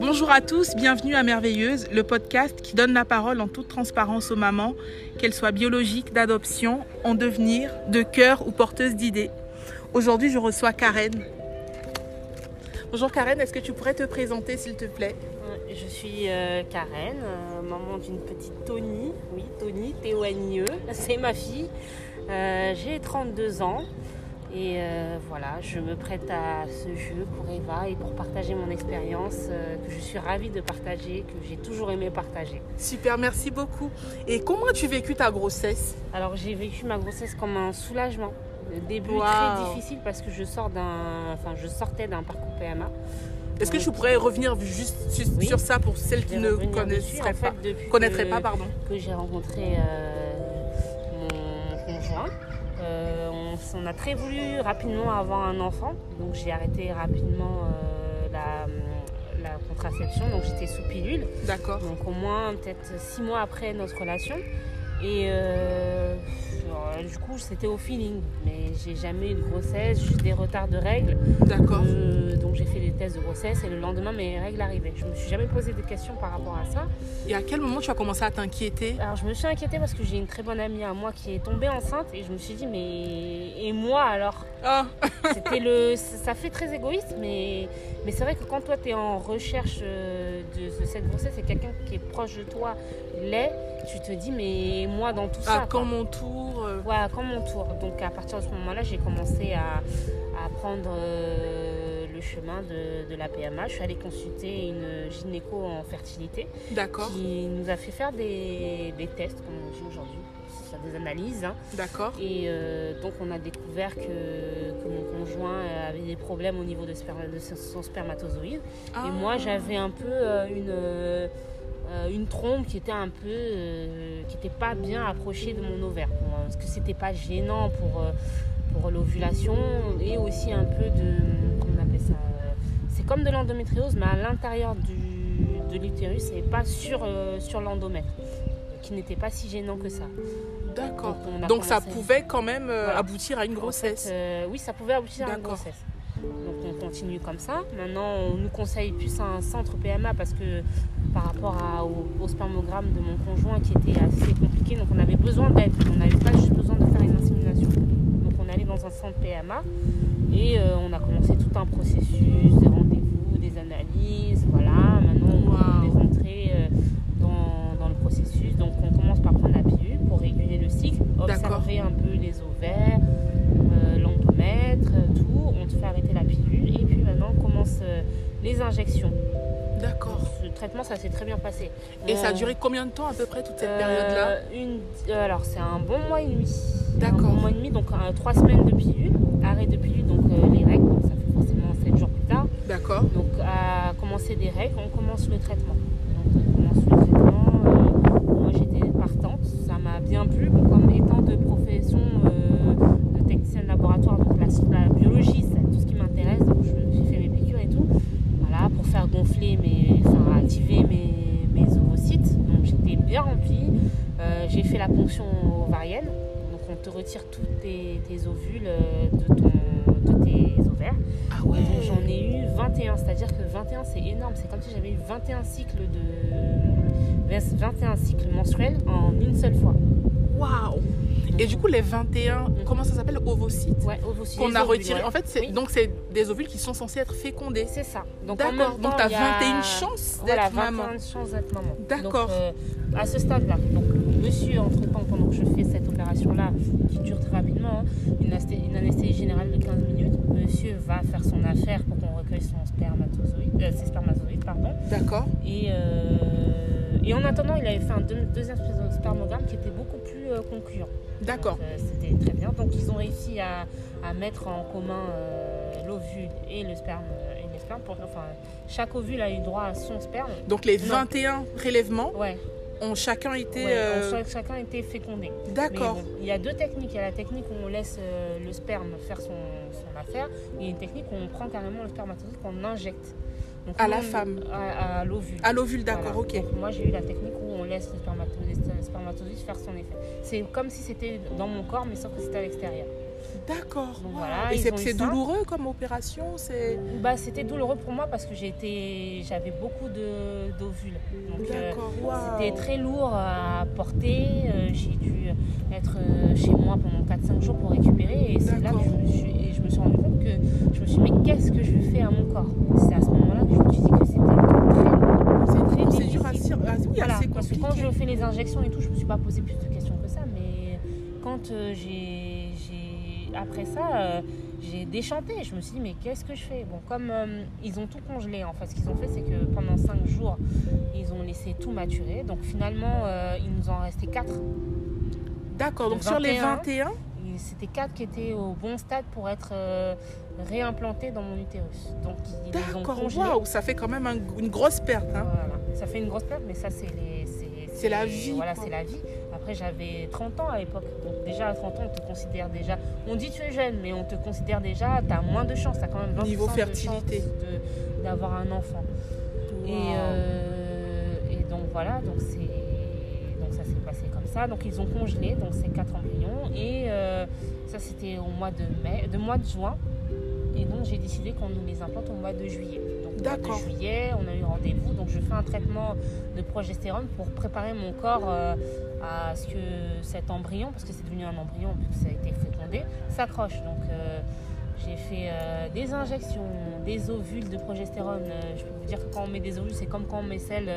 Bonjour à tous, bienvenue à Merveilleuse, le podcast qui donne la parole en toute transparence aux mamans, qu'elles soient biologiques, d'adoption, en devenir, de cœur ou porteuses d'idées. Aujourd'hui, je reçois Karen. Bonjour Karen, est-ce que tu pourrais te présenter s'il te plaît? Je suis euh, Karen, euh, maman d'une petite Tony. Oui, Tony, T-O-N-I-E. C'est ma fille. Euh, J'ai 32 ans. Et euh, voilà, je me prête à ce jeu pour Eva et pour partager mon expérience euh, que je suis ravie de partager, que j'ai toujours aimé partager. Super, merci beaucoup. Et comment as-tu vécu ta grossesse? Alors j'ai vécu ma grossesse comme un soulagement. Le début Wow. très difficile parce que je sors enfin je sortais d'un parcours PMA. Est-ce que tu pourrais revenir juste sur, Oui. ça pour celles qui ne dessus. En fait, pas, connaîtraient que- pas pardon. que j'ai rencontré euh, mon conjoint. On a très voulu rapidement avoir un enfant, donc j'ai arrêté rapidement euh, la, la contraception, donc j'étais sous pilule, D'accord. donc au moins peut-être six mois après notre relation. Et euh, du coup, c'était au feeling, mais j'ai jamais eu de grossesse, juste des retards de règles. D'accord. Euh, donc j'ai fait des tests de grossesse et le lendemain mes règles arrivaient. Je me suis jamais posé de questions par rapport à ça. Et à quel moment tu as commencé à t'inquiéter? Alors je me suis inquiétée parce que j'ai une très bonne amie à moi qui est tombée enceinte et je me suis dit mais et moi alors? Ah, C'était le ça fait très égoïste mais mais c'est vrai que quand toi tu es en recherche euh, de, de cette grossesse et quelqu'un qui est proche de toi l'est, tu te dis mais moi dans tout ça à quoi. quand mon tour euh, Ouais, à quand mon tour. Donc à partir de ce moment-là, j'ai commencé à, à prendre euh, le chemin de, de la PMA. Je suis allée consulter une gynéco en fertilité D'accord, qui nous a fait faire des, des tests, comme on dit aujourd'hui, des analyses. hein. d'accord. Et euh, donc on a découvert que, que mon conjoint avait des problèmes au niveau de, sperma- de son spermatozoïde. Ah, Et moi j'avais un peu euh, une, euh, une trompe qui était un peu euh, qui n'était pas bien approchée de mon ovaire. Pour, parce que c'était pas gênant pour, euh, pour l'ovulation et aussi un peu de. Comment on appelle ça C'est comme de l'endométriose, mais à l'intérieur du, de l'utérus et pas sur, euh, sur l'endomètre. Qui n'était pas si gênant que ça. D'accord. Donc ça pouvait quand même Voilà. aboutir à une En grossesse. fait, oui, ça pouvait aboutir à une grossesse. Donc on continue comme ça. Maintenant, on nous conseille plus un centre PMA parce que par rapport au spermogramme de mon conjoint qui était assez compliqué, donc on avait besoin d'aide. On n'avait pas juste besoin de faire une insémination. Donc on allait dans un centre PMA et euh, on a commencé tout un duré combien de temps à peu près toute cette euh, période-là une, euh, Alors c'est un bon mois et demi. D'accord. Un bon mois et demi, donc euh, trois semaines de pilule, arrêt de pilule, donc euh, les règles, donc ça fait forcément sept jours plus tard. D'accord. Donc à commencer des règles, on commence le traitement. Donc on commence le traitement. moi j'étais partante, ça m'a bien plu. Retire tous tes, tes ovules euh, de, ton, de tes ovaires. Ah ouais. J'en ai eu 21, c'est-à-dire que 21 c'est énorme, c'est comme si j'avais eu 21 cycles de 21 cycles menstruels en une seule fois. Waouh. Et du coup, les 21, comment ça s'appelle Ovocytes Ouais, ovocytes, Qu'on a ovules, retiré. ouais. En fait, c'est Oui. donc c'est des ovules qui sont censés être fécondés. c'est ça. Donc D'accord. temps, Donc tu as il y a- 21 chances d'être Voilà, maman. 21 chances d'être maman. D'accord. Donc, euh, à ce stade-là, donc monsieur, entre-temps, pendant que je fais cette opération-là, une, anesthésie générale de 15 minutes, monsieur va faire son affaire pour qu'on recueille son spermatozoïde, euh, ses spermatozoïdes, pardon. D'accord. Et, euh, et en attendant, il avait fait un deux- deuxième spermogramme qui était beaucoup plus euh, concluant. D'accord. Euh, C'était très bien. Donc ils ont réussi à, à mettre en commun l'ovule et le sperme. et les spermes pour, enfin, chaque ovule a eu droit à son sperme. Donc les Non. 21 prélèvements Ouais, ont chacun été. ouais, euh, chacun a été fécondé. D'accord. bon, il y a deux techniques. Il y a la technique où on laisse euh, le sperme faire son, son affaire. Et il y a une technique où on prend carrément le spermatozoïde qu'on injecte. Donc, À la on- femme. À, à l'ovule. À l'ovule, d'accord, Voilà. ok. Donc, moi, j'ai eu la technique où on laisse le spermatozoïde, le spermatozoïde faire son effet. C'est comme si c'était dans mon corps, mais sauf que c'était à l'extérieur. D'accord. Donc wow. voilà, Et c'est douloureux comme opération c'est... Bah, c'était douloureux pour moi parce que j'avais beaucoup de, d'ovules. Donc, euh, wow. C'était très lourd à porter. Euh, J'ai dû être euh, chez moi pendant 4-5 jours pour récupérer. Et c'est là que je me, suis, et je me suis rendu compte que je me suis dit, mais qu'est-ce que je fais à mon corps? C'est à ce moment-là que je me suis dit que c'était très lourd. C'est procédure difficile. assez, ah, oui, Voilà, assez parce que quand je fais les injections et tout, je me suis pas posé plus de questions que ça. Mais quand euh, j'ai- après ça, euh, j'ai déchanté. Je me suis dit, mais qu'est-ce que je fais? Bon, comme euh, ils ont tout congelé, en fait, ce qu'ils ont fait, c'est que pendant 5 jours, ils ont laissé tout maturer. Donc finalement, euh, il nous en restait 4. D'accord, donc sur les 21, 21, Et C'était 4 qui étaient au bon stade pour être euh, réimplantés dans mon utérus. Donc ils les ont congelés. waouh, ça fait quand même un- une grosse perte. Hein. Voilà. Ça fait une grosse perte, mais ça, c'est les. C'est la vie, Voilà, c'est la vie. Après, j'avais 30 ans à l'époque. Donc, déjà, à 30 ans, on te considère déjà. On dit tu es jeune, mais on te considère déjà. Tu as moins de chances. Tu as quand même 20% Niveau fertilité. d'avoir un enfant. Et, euh, et donc, voilà. Donc, c'est. Donc ça s'est passé comme ça. Donc ils ont congelé donc ces quatre embryons et euh, ça c'était au mois de mai, de mois de juin. Et donc j'ai décidé qu'on nous les implante au mois de juillet. D'accord. de juillet, on a eu rendez-vous. Donc je fais un traitement de progestérone pour préparer mon corps euh, à ce que cet embryon, parce que c'est devenu un embryon vu que ça a été fécondé, s'accroche. Donc euh, j'ai fait euh, des injections, des ovules de progestérone. Euh, je peux vous dire que quand on met des ovules, c'est comme quand on met celle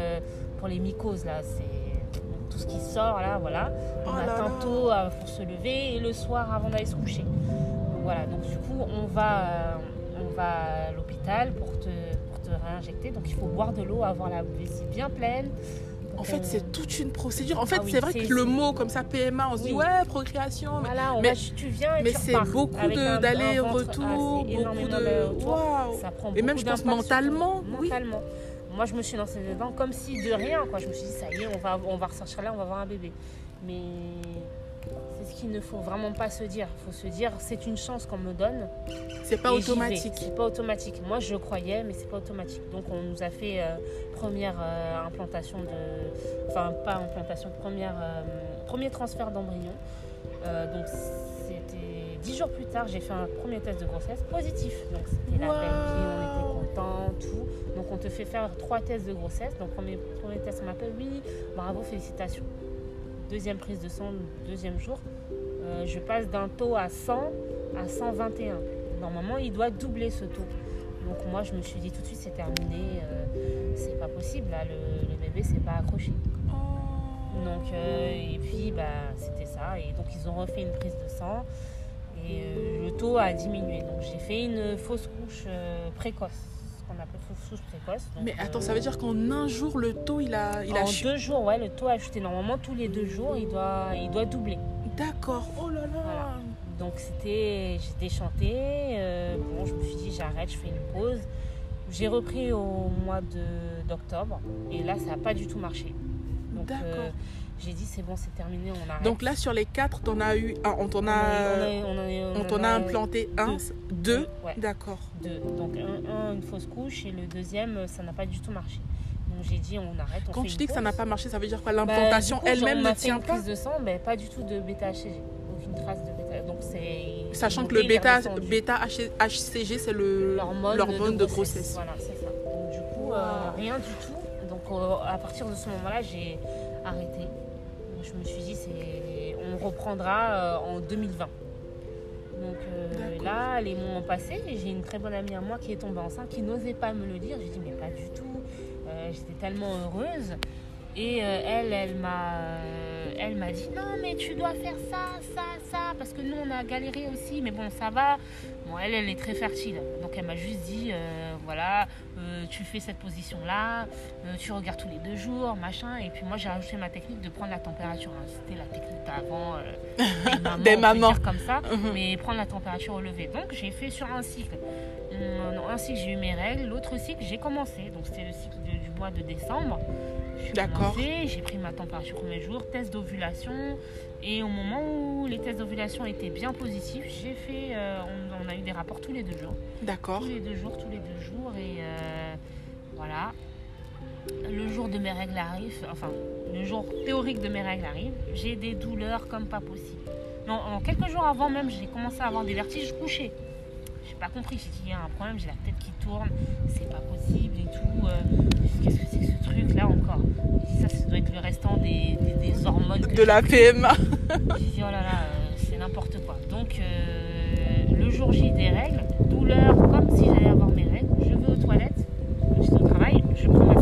pour les mycoses là. C'est tout ce qui sort là, voilà. Oh On là attend tôt pour se lever et le soir avant d'aller se coucher. Donc, Voilà, donc du coup on va, on va à l'hôpital pour te, pour te réinjecter. Donc il faut boire de l'eau, avoir la vessie bien pleine. En fait, c'est toute une procédure. En fait, Ah oui, c'est vrai que le mot comme ça, PMA, on se dit ouais, procréation. mais- Voilà, mais- va, tu viens et Mais tu c'est beaucoup d'aller-retour, assez beaucoup de. Waouh! Et même, je pense, sur mentalement, oui. Mentalement. Moi, je me suis lancée dedans comme si de rien, quoi. Je me suis dit, ça y est, on va, on va ressortir là, on va avoir un bébé. Mais qu'il ne faut vraiment pas se dire. Il faut se dire, c'est une chance qu'on me donne. C'est pas automatique. C'est pas automatique. Moi, je croyais, mais c'est pas automatique. Donc, on nous a fait euh, première euh, implantation de. Enfin, pas implantation, première, euh, premier transfert d'embryon. Donc, c'était dix jours plus tard, j'ai fait un premier test de grossesse positif. Donc, c'était la belle vie, on était contents, tout. Donc, on te fait faire trois tests de grossesse. Donc, premier, premier test, on m'appelle, oui, bravo, félicitations. Deuxième prise de sang, deuxième jour. Euh, je passe d'un taux à 100 à 121. Normalement, il doit doubler ce taux. Donc moi, je me suis dit tout de suite, c'est terminé. euh, c'est pas possible, là, le, le bébé s'est pas accroché. Oh. Donc, euh, et puis, bah, c'était ça. Et donc, ils ont refait une prise de sang. Et le taux a diminué. Donc, j'ai fait une fausse couche précoce. Précoce. Donc, Mais attends, euh, ça veut dire qu'en un jour, le taux, il a, il a en chu- deux jours, ouais, le taux a chuté. Normalement, tous les deux jours, il doit, il doit doubler. D'accord. Oh là là. Voilà. Donc c'était, j'ai déchanté. euh, bon, je me suis dit j'arrête, je fais une pause. J'ai repris au mois d'octobre et là ça n'a pas du tout marché. Donc D'accord. euh, j'ai dit c'est bon, c'est terminé, on arrête. Donc là, sur les quatre, t'en as eu un. On t'en a, on t'en en a implanté un, deux. Ouais, D'accord. deux. Donc un, un, une fausse couche et le deuxième ça n'a pas du tout marché. Donc j'ai dit on arrête. On Quand tu une dis que ça n'a pas marché, ça veut dire quoi? Bah, L'implantation elle-même ne tient une pas? prise de sang, mais pas du tout de bêta-HCG. Aucune trace de bêta. Donc c'est. Sachant que le bêta, bêta HCG, c'est le- l'hormone, de, de grossesse. Voilà, c'est ça. Donc, du coup, euh, rien du tout. Euh, à partir de ce moment-là, j'ai arrêté. Je me suis dit, on reprendra euh, en 2020. Donc euh, là, les moments passés, et j'ai une très bonne amie à moi qui est tombée enceinte, qui n'osait pas me le dire. J'ai dit, mais pas du tout. Euh, j'étais tellement heureuse. Et euh, elle, elle m'a, euh, elle m'a dit non mais tu dois faire ça, ça, ça, parce que nous on a galéré aussi, mais bon ça va. Bon elle, elle est très fertile, donc elle m'a juste dit euh, voilà, tu fais cette position là, tu regardes tous les deux jours, machin. Et puis moi j'ai rajouté ma technique de prendre la température. hein. C'était la technique d'avant, des mamans, Des mamans. dire comme ça, Mhm. mais prendre la température au lever. Donc j'ai fait sur un cycle. Hum, Un cycle j'ai eu mes règles, l'autre cycle j'ai commencé, donc c'était le cycle de- du mois de décembre. J'ai D'accord. commencé, J'ai pris ma température au premier jour, test d'ovulation. Et au moment où les tests d'ovulation étaient bien positifs, j'ai fait, euh, on, on a eu des rapports tous les deux jours. D'accord. Tous les deux jours, tous les deux jours. Et euh, voilà. Le jour de mes règles arrive, enfin, le jour théorique de mes règles arrive, j'ai des douleurs comme pas possible. Non, en quelques jours avant même, j'ai commencé à avoir des vertiges couchés. J'ai pas compris, j'ai dit il y a un problème, j'ai la tête qui tourne, c'est pas possible et tout. euh, Qu'est-ce que c'est que truc là encore Ça, ça doit être le restant des, des- des hormones que De la PMA. j'ai dit, oh là là, euh, c'est n'importe quoi. Donc, euh, le jour J des règles, douleur comme si j'allais avoir mes règles. Je vais aux toilettes, j'étais au travail, je prends ma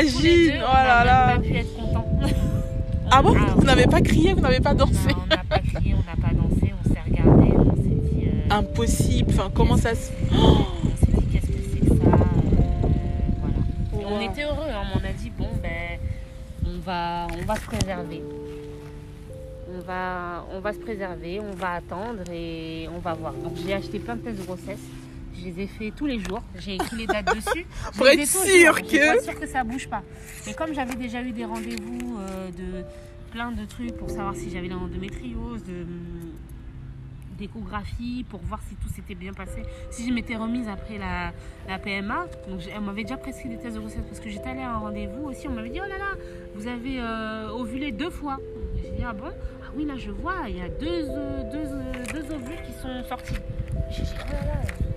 On Oh là pas pu être contents. Ah bon Ah, Vous n'avez pas crié, vous n'avez pas dansé on n'a pas crié, on n'a pas dansé, on s'est regardé, on s'est dit. euh, Impossible. Enfin, comment ça se. On s'est dit qu'est-ce que c'est que ça euh, Voilà. On était heureux, hein, on a dit bon ben on va, on va se préserver. On va, on va se préserver, on va attendre et on va voir. Donc j'ai acheté plein de tests de grossesse. Je les ai fait tous les jours. J'ai écrit les dates dessus. Pour être sûr Je suis que- sûre que ça bouge pas. Mais comme j'avais déjà eu des rendez-vous euh, de plein de trucs pour savoir si j'avais l'endométriose, de hum, d'échographie pour voir si tout s'était bien passé. Si je m'étais remise après la, la PMA, donc elle m'avait déjà prescrit des tests de grossesse parce que j'étais allée à un rendez-vous aussi. On m'avait dit oh là là, vous avez euh, ovulé deux fois. J'ai dit ah bon? Ah oui là je vois, il y a deux, euh, deux, euh, deux ovules qui sont sortis. J'ai dit oh là là.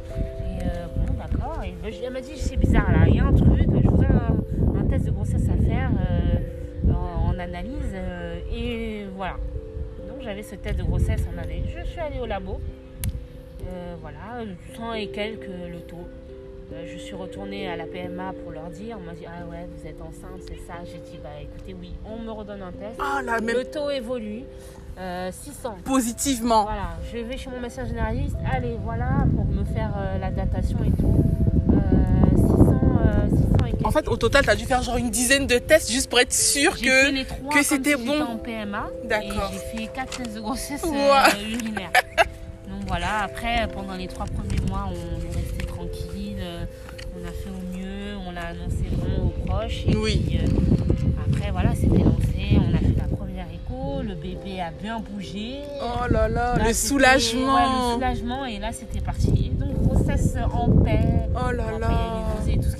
D'accord. Elle m'a dit c'est bizarre là, il y a un truc, je voudrais un, un test de grossesse à faire euh, en, en analyse euh, et voilà. Donc j'avais ce test de grossesse en année. Je suis allée au labo. Euh, voilà, 100 et quelques le taux. Je suis retournée à la PMA pour leur dire. On m'a dit Ah ouais, vous êtes enceinte, c'est ça. J'ai dit Bah écoutez, oui, on me redonne un test. Ah là, même Le taux évolue. Euh, 600. positivement. Voilà, je vais chez mon médecin généraliste. Allez, voilà, pour me faire la datation et tout. En fait, au total, t'as dû faire genre une dizaine de tests juste pour être sûr que. les trois que c'était si bon. en PMA. D'accord. J'ai fait 4 tests de grossesse euh. Donc voilà, après, pendant les trois premiers mois, on est resté tranquille. euh, On a fait au mieux, on l'a annoncé vraiment aux proches. Et Oui. puis, euh, après, voilà, c'était lancé. On a fait la première écho. Le bébé a bien bougé. Oh là là, Là, le soulagement. ouais, le soulagement, et là c'était parti. Donc grossesse en paix. Oh là Après, il y a là. les nausées et tout ce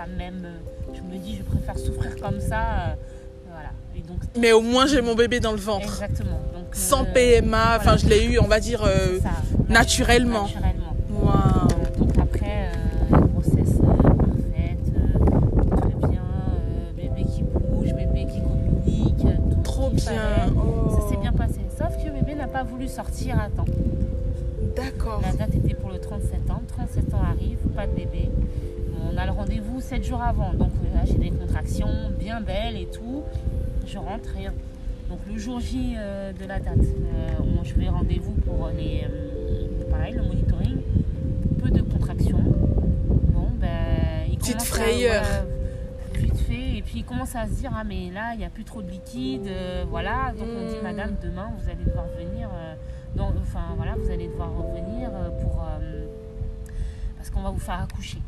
ça même, je me dis, je préfère souffrir comme ça. euh, voilà. Et donc, Mais au moins, j'ai mon bébé dans le ventre. exactement. Donc, Sans euh, PMA. Enfin, voilà. je l'ai eu, on va dire, euh, ça, naturellement. Naturellement. Euh, donc après, grossesse parfaite, très bien, bébé qui bouge, bébé qui communique, tout Trop bien. Oh. Ça s'est bien passé. Sauf que bébé n'a pas voulu sortir à temps. D'accord. La date était pour le 30 septembre. 37 ans arrive, pas de bébé. On a le rendez-vous 7 jours avant. Donc là, j'ai des contractions bien belles et tout. Je rentre, rien. Donc le jour J euh, de la date, euh, on- je vais rendez-vous pour les, euh, pareil, le monitoring. Peu de contractions. Bon, ben, il Petite commence frayeur. À, voilà. Et puis il commence à se dire, ah mais là, il n'y a plus trop de liquide. euh, voilà. Donc on dit, Mm. madame, demain, vous allez devoir venir. euh, enfin voilà, vous allez devoir revenir euh, pour parce qu'on va vous faire accoucher.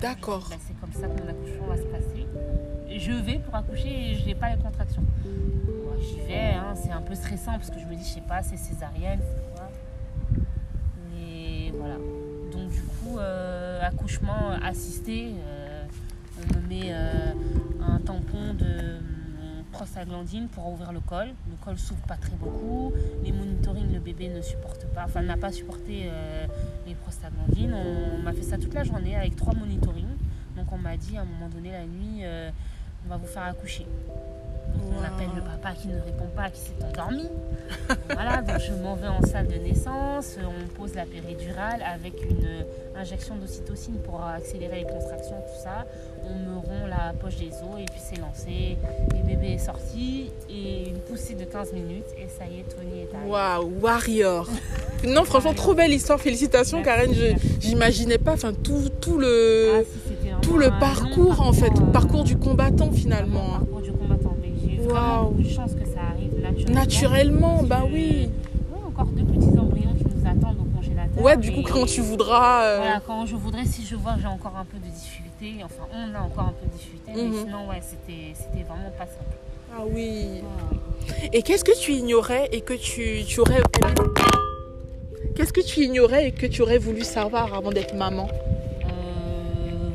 D'accord. Ben, c'est comme ça que mon accouchement va se passer. Je vais pour accoucher et je n'ai pas les contractions. J'y vais, hein, c'est un peu stressant parce que je me dis, je sais pas, c'est césarienne, c'est quoi. Mais voilà. Donc du coup, euh, accouchement assisté, euh, on me met euh, un tampon de prostaglandine pour ouvrir le col. Le col s'ouvre pas très beaucoup. Les monitoring, le bébé ne supporte pas, enfin n'a pas supporté les prostaglandines. On, m'a fait ça toute la journée avec trois monitoring. Donc on m'a dit à un moment donné la nuit, euh, on va vous faire accoucher. On appelle le papa qui ne répond pas, qui s'est endormi. voilà, donc je m'en vais en salle de naissance, on pose la péridurale avec une injection d'ocytocine pour accélérer les contractions, tout ça. On me rompt la poche des os et puis c'est lancé. Le bébé est sorti et une poussée de 15 minutes et ça y est, Tony est arrivé. Waouh, warrior. Non, franchement, trop belle histoire. Félicitations, Karen. J'imaginais pas, enfin, tout, tout Ah, le, si, tout long parcours, en fait, euh, parcours du combattant finalement. Beaucoup de chance que ça arrive naturellement. Naturellement, bah que- oui. Ouais, encore deux petits embryons qui nous attendent au congélateur. Ouais, du coup, quand tu voudras. euh, Voilà, quand je voudrais, si je vois que j'ai encore un peu de difficulté, enfin, on a encore un peu de difficulté, Mhm. mais sinon, ouais, c'était c'était vraiment pas simple. Ah oui. Ouais. Et qu'est-ce que tu ignorais et que tu, tu aurais aimé Qu'est-ce que tu ignorais et que tu aurais voulu savoir avant d'être maman? Euh,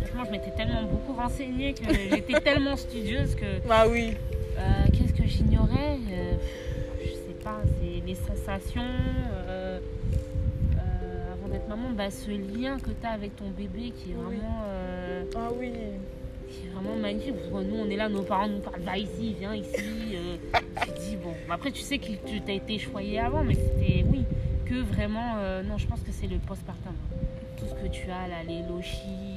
franchement, je m'étais tellement renseignée que j'étais tellement studieuse que Ah oui. euh, qu'est-ce que j'ignorais Euh, Je sais pas, c'est les sensations. euh, avant d'être maman, bah, ce lien que tu as avec ton bébé qui est vraiment. Ah oui. qui est vraiment magnifique. Nous, on est là, nos parents nous parlent, va ici, viens ici. tu dis, bon, après, tu sais que tu as été choyé avant, mais c'était, oui, que vraiment, non, je pense que c'est le postpartum. Tout ce que tu as là, les lochis,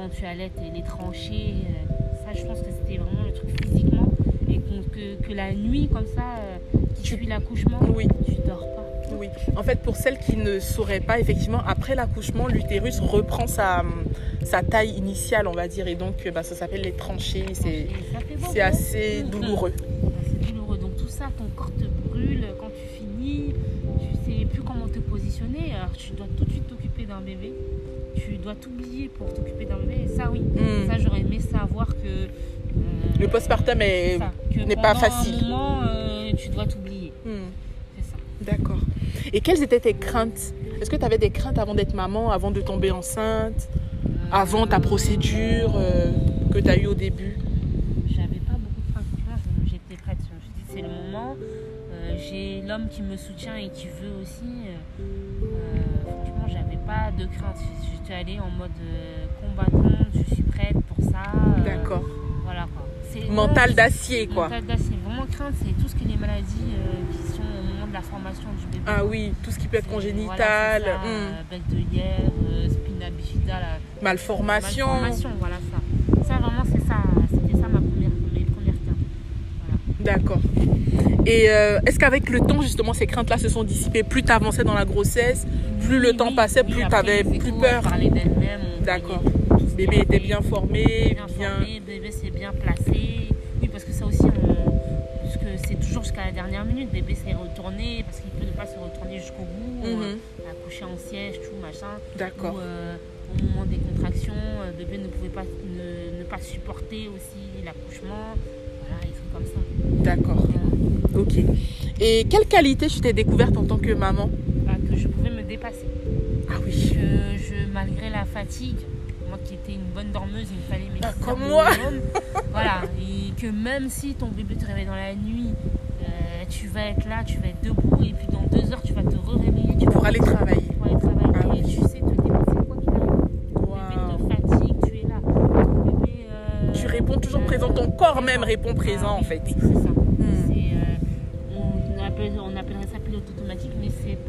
quand tu allais les, les tranchées, euh, ça, je pense que c'était vraiment le truc physiquement. Et que, que la nuit, comme ça, euh, qui Tu- suit l'accouchement, Oui. tu dors pas. Oui. En fait, pour celles qui ne sauraient pas, effectivement, après l'accouchement, l'utérus reprend sa, sa taille initiale, on va dire. Et donc, euh, bah, ça s'appelle les tranchées. C'est, bon, assez Mhm. douloureux. C'est douloureux. Donc tout ça, ton corps te brûle quand tu finis. Tu sais plus comment te positionner. Alors tu dois tout de suite t'occuper d'un bébé. Dois t'oublier pour t'occuper d'un bébé. Et ça, oui. Mm. Ça, j'aurais aimé savoir que. euh, Le postpartum est- n'est pas facile. Un moment, euh, tu dois t'oublier. Hmm. C'est ça. D'accord. Et quelles étaient tes craintes? Est-ce que tu avais des craintes avant d'être maman, avant de tomber enceinte, avant ta Euh, procédure euh, que tu as eue au début? J'avais pas beaucoup de crainte. Franchement, je- j'étais prête. Je me suis dit, c'est le moment. Euh, J'ai l'homme qui me soutient et qui veut aussi. Pas de crainte. J'étais allée en mode euh, combattante. Je suis prête pour ça. euh, D'accord. Voilà quoi. Mental d'acier, quoi. Mental d'acier. Vraiment crainte, c'est tout ce que les maladies euh, qui sont au moment de la formation du bébé. Ah oui, tout ce qui peut être congénital, voilà, bec de lierre, spina bifida, la malformation. malformation, voilà ça. Ça vraiment c'est ça, c'était ça ma première, mes premières craintes. D'accord. Et euh, est-ce qu'avec le temps, justement, ces craintes-là se sont dissipées Plus tu avançais dans la grossesse, Plus le temps passait, plus t'avais les plus peur. D'accord. bébé était bien formé, bien bien. formé, bébé s'est bien placé. Oui, parce que ça aussi, on... puisque c'est toujours jusqu'à la dernière minute, bébé s'est retourné parce qu'il peut ne pas se retourner jusqu'au bout, accoucher en siège, tout machin. D'accord. Euh, au moment des contractions, euh, bébé ne pouvait pas ne, ne pas supporter aussi l'accouchement. Voilà, des trucs comme ça. D'accord. Ok. Et quelle qualité tu t'es découverte en tant que maman Bah, que je pouvais me dépasser. Ah oui. je, malgré la fatigue, moi qui étais une bonne dormeuse, il me fallait mes Ah, six comme moi. voilà, et que même si ton bébé te réveille dans la nuit, euh, tu vas être là, tu vas être debout, et puis dans deux heures, tu vas te réveiller tu Pour vas aller travailler. pour aller travailler, Ah oui. tu sais te dépasser quoi qu'il arrive. Ton Waouh. bébé te fatigue, tu es là. Ton bébé, euh, Tu réponds toujours euh, présent, ton corps même répond présent ah en oui, fait. c'est ça. Hmm. On, appelle- on appellerait ça pilote automatique,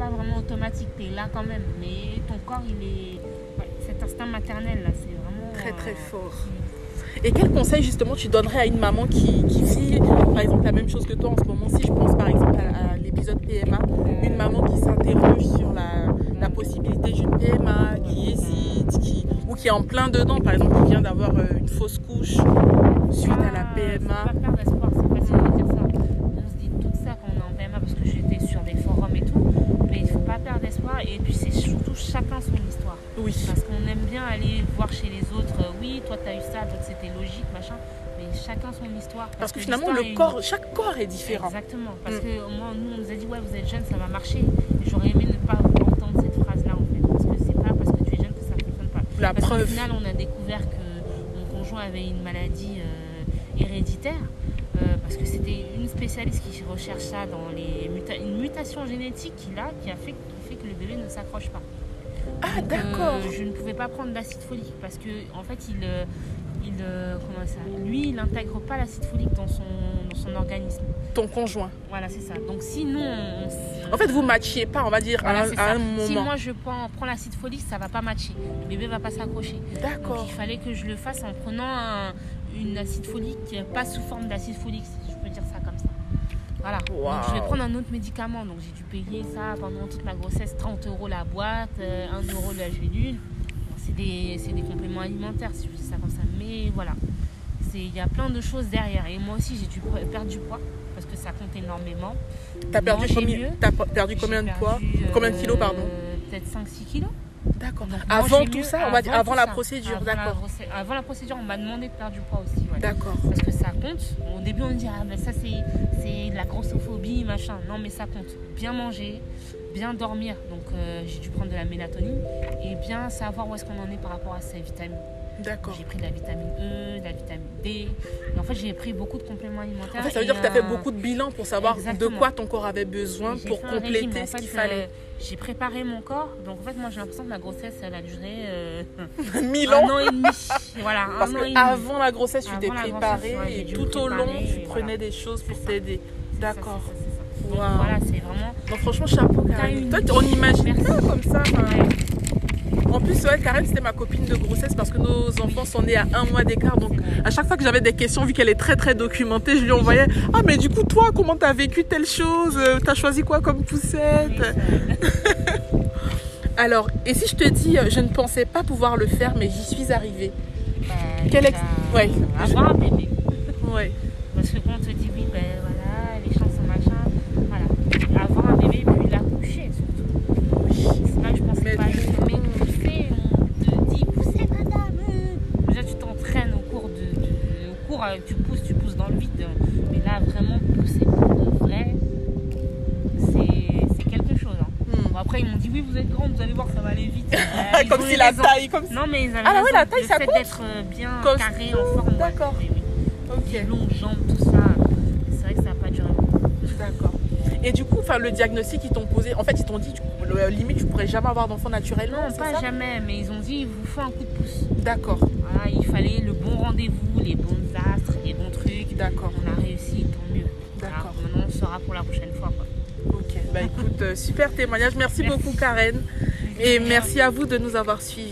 pas vraiment automatique. Tu es là quand même, mais ton corps, il est. ouais, cet instinct maternel là, c'est vraiment. Très très euh, fort. Et quel conseil justement tu donnerais à une maman qui, qui vit par exemple la même chose que toi en ce moment-ci Je pense par exemple à, à l'épisode PMA, une maman qui s'interroge sur la, la possibilité d'une PMA, qui hésite, qui, ou qui est en plein dedans, par exemple qui vient d'avoir euh, une fausse couche suite à la Ah, PMA. Faut pas perdre espoir, c'est facile de dire ça. On se dit tout ça quand on est en PMA parce que j'étais sur des forums et tout, mais il faut pas perdre espoir. Et puis c'est surtout chacun son histoire. Oui, Parce qu'on aime bien aller voir chez les autres, euh, oui, toi t'as eu ça, donc c'était logique, machin, mais chacun son histoire. parce que finalement le corps, chaque corps est différent. Exactement. Parce Mm. que moi, nous, on nous a dit, ouais, vous êtes jeune, ça va marcher. Et j'aurais aimé ne pas entendre cette phrase-là, en fait. Parce que c'est pas parce que tu es jeune que ça ne fonctionne pas. La Parce preuve. final, on a découvert que mon conjoint avait une maladie euh, héréditaire. euh, parce que c'était une spécialiste qui recherche ça dans les muta- une mutation génétique qu'il a qui a fait, qui fait que le bébé ne s'accroche pas. Ah Donc, d'accord. euh, je ne pouvais pas prendre d'acide folique parce que en fait il, euh, il euh, comment ça, lui il n'intègre pas l'acide folique dans son, dans son organisme. Ton conjoint. Voilà c'est ça. Donc si nous on, En fait vous matchiez pas, on va dire voilà, à, un- à un Si moment. moi je prends, prends l'acide folique ça va pas matcher. Le bébé va pas s'accrocher. D'accord. il fallait que je le fasse en prenant un- une acide folique euh, pas sous forme d'acide folique Voilà. Donc je vais prendre un autre médicament. Donc j'ai dû payer ça pendant toute ma grossesse, 30 euros la boîte, euh, 1 euro la gélule. C'est des, des compléments alimentaires si je dis ça comme ça. Mais voilà. Il y a plein de choses derrière. Et moi aussi j'ai dû perdre du poids. Parce que ça compte énormément. T'as perdu t'as perdu combien de poids? Combien de kilos, euh, pardon Peut-être 5-6 kilos. D'accord. Avant tout ça, on va dire avant la procédure, d'accord. Avant la procédure, on m'a demandé de perdre du poids aussi. ouais. D'accord. Parce que ça compte. Au début, on dit, ah, ben ça, c'est c'est de la grossophobie, machin. Non, mais ça compte. Bien manger, bien dormir. Donc, euh, j'ai dû prendre de la mélatonine et bien savoir où est-ce qu'on en est par rapport à ces vitamines. D'accord. J'ai pris de la vitamine E, de la vitamine D. Et en fait, j'ai pris beaucoup de compléments alimentaires. En fait, ça veut dire que tu as fait euh, beaucoup de bilans pour savoir de quoi ton corps avait besoin pour un compléter ce qu'il fallait. euh, j'ai préparé mon corps. Donc, en fait, moi, j'ai l'impression que ma grossesse, elle a duré euh, 1000 un ans. an et demi. Voilà, Parce un an et demi. avant la grossesse, tu t'es préparé ouais, et tout au long, tu prenais voilà. des choses pour t'aider. D'accord. Waouh. voilà, c'est vraiment. Donc franchement, chapeau Karen. une Toi, on imagine Merci. pas comme. Ouais, Karen, c'était ma copine de grossesse parce que nos enfants sont nés à un mois d'écart. Donc, à chaque fois que j'avais des questions, vu qu'elle est très très documentée, je lui envoyais Ah, mais du coup, toi, comment t'as vécu telle chose? Euh, T'as choisi quoi comme poussette? Alors, et si je te dis, euh, je ne pensais pas pouvoir le faire, mais j'y suis arrivée bah, Quel ex- ouais. Avoir un bébé. Ouais. Parce que quand on te dit, oui, ben voilà, les chances sont machin. Voilà. Avoir un bébé, puis l'accoucher surtout. C'est là que je pensais Mais pas. du Je coup- mais pousser, on te dit, poussez madame. euh. Déjà, tu t'entraînes au cours de. de- au cours, euh, tu pousses, tu pousses dans le vide. Mais là, vraiment, pousser pour de vrai, c'est c'est quelque chose. hein. Hmm. Bon, après, ils m'ont dit, oui, vous êtes grande, vous allez voir, ça va aller vite. Euh, ils comme si la raison. taille, comme si. Non, mais ils avaient Ah, ouais, raison. la taille, le ça fait compte d'être euh, bien Comme- carré en forme. D'accord. Oui. Ok. Longues jambes, tout ça. C'est vrai que ça n'a pas duré longtemps. D'accord. Et du coup, enfin, le diagnostic qu'ils t'ont posé, en fait, ils t'ont dit, le- limite, tu pourrais jamais avoir d'enfant naturellement. Non, pas ça jamais, mais ils ont dit il vous faut un coup de pouce. D'accord, Voilà, il fallait le bon rendez-vous, les bons astres, les bons trucs. d'accord, On a réussi, tant mieux. Voilà, D'accord. maintenant, on saura pour la prochaine fois. Bah écoute, euh, super témoignage. Merci, Merci. beaucoup, Karen. Et merci à vous de nous avoir suivis.